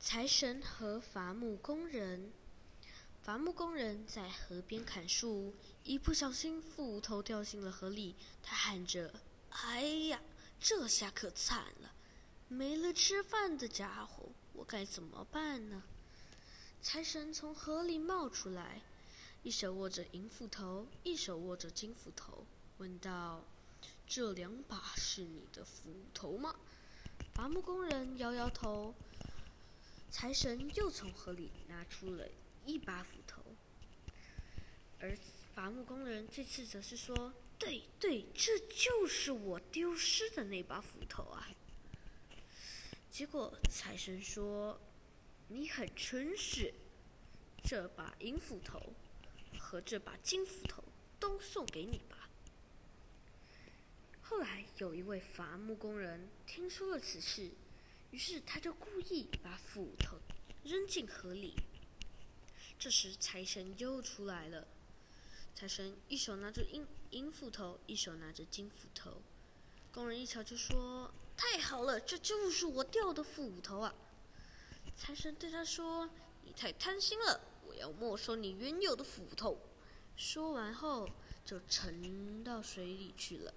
财神和伐木工人，伐木工人在河边砍树，一不小心斧头掉进了河里。他喊着：“哎呀，这下可惨了，没了吃饭的家伙，我该怎么办呢？”财神从河里冒出来，一手握着银斧头，一手握着金斧头，问道：“这两把是你的斧头吗？”伐木工人摇摇头。财神又从河里拿出了一把斧头，而伐木工人这次则是说：“对对，这就是我丢失的那把斧头啊！”结果财神说：“你很诚实，这把银斧头和这把金斧头都送给你吧。”后来有一位伐木工人听说了此事。于是他就故意把斧头扔进河里。这时财神又出来了，财神一手拿着银银斧头，一手拿着金斧头。工人一瞧就说：“太好了，这就是我掉的斧头啊！”财神对他说：“你太贪心了，我要没收你原有的斧头。”说完后就沉到水里去了。